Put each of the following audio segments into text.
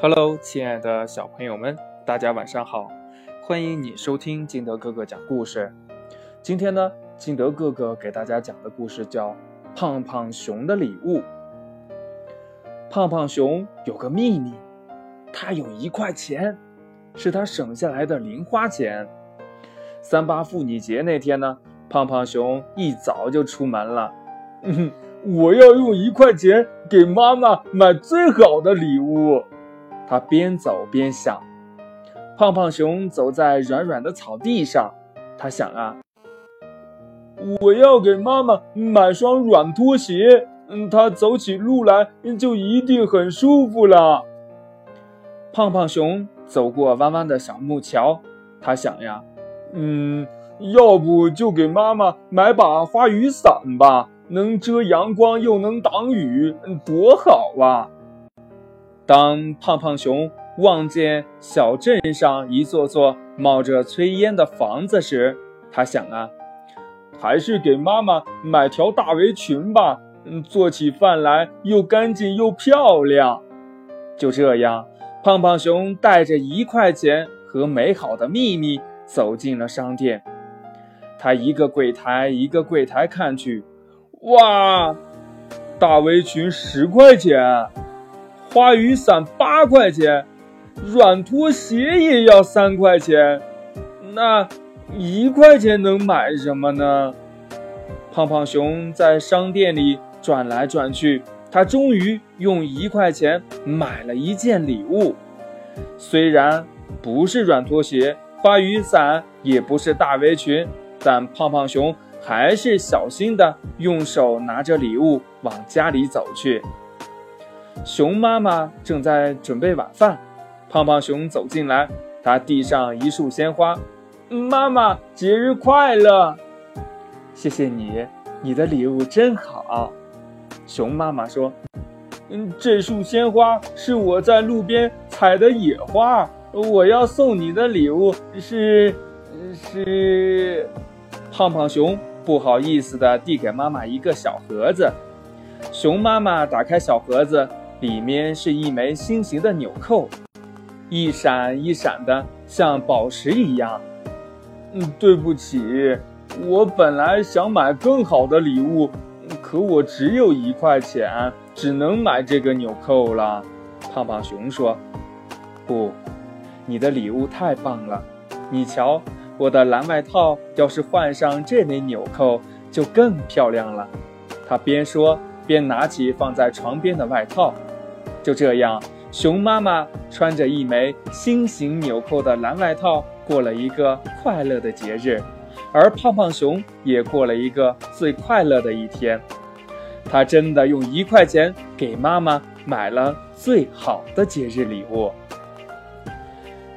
Hello，亲爱的小朋友们，大家晚上好！欢迎你收听金德哥哥讲故事。今天呢，金德哥哥给大家讲的故事叫《胖胖熊的礼物》。胖胖熊有个秘密，他有一块钱，是他省下来的零花钱。三八妇女节那天呢，胖胖熊一早就出门了。嗯，我要用一块钱给妈妈买最好的礼物。他边走边想。胖胖熊走在软软的草地上，他想啊，我要给妈妈买双软拖鞋。嗯，她走起路来就一定很舒服了。胖胖熊走过弯弯的小木桥，他想呀，嗯，要不就给妈妈买把花雨伞吧，能遮阳光又能挡雨，多好啊！当胖胖熊望见小镇上一座座冒着炊烟的房子时，他想啊，还是给妈妈买条大围裙吧。嗯，做起饭来又干净又漂亮。就这样，胖胖熊带着一块钱和美好的秘密走进了商店。他一个柜台一个柜台看去，哇，大围裙十块钱，花雨伞八块钱，软拖鞋也要三块钱。那一块钱能买什么呢？胖胖熊在商店里。转来转去，他终于用一块钱买了一件礼物。虽然不是软拖鞋、花雨伞，也不是大围裙，但胖胖熊还是小心的用手拿着礼物往家里走去。熊妈妈正在准备晚饭，胖胖熊走进来，他递上一束鲜花：“妈妈，节日快乐！谢谢你，你的礼物真好。”熊妈妈说：“嗯，这束鲜花是我在路边采的野花，我要送你的礼物是是。”胖胖熊不好意思地递给妈妈一个小盒子。熊妈妈打开小盒子，里面是一枚心形的纽扣，一闪一闪的，像宝石一样。嗯，对不起，我本来想买更好的礼物。可我只有一块钱，只能买这个纽扣了。胖胖熊说：“不，你的礼物太棒了。你瞧，我的蓝外套要是换上这枚纽扣，就更漂亮了。”他边说边拿起放在床边的外套。就这样，熊妈妈穿着一枚心形纽扣的蓝外套，过了一个快乐的节日。而胖胖熊也过了一个最快乐的一天，他真的用一块钱给妈妈买了最好的节日礼物。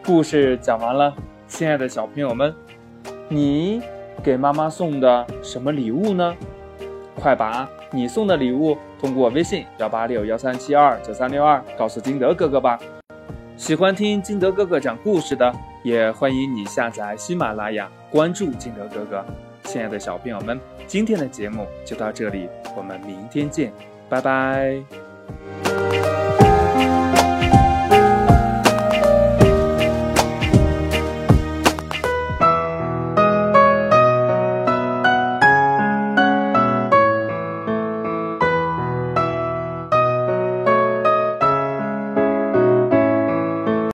故事讲完了，亲爱的小朋友们，你给妈妈送的什么礼物呢？快把你送的礼物通过微信幺八六幺三七二九三六二告诉金德哥哥吧。喜欢听金德哥哥讲故事的，也欢迎你下载喜马拉雅。关注金德哥哥，亲爱的小朋友们，今天的节目就到这里，我们明天见，拜拜。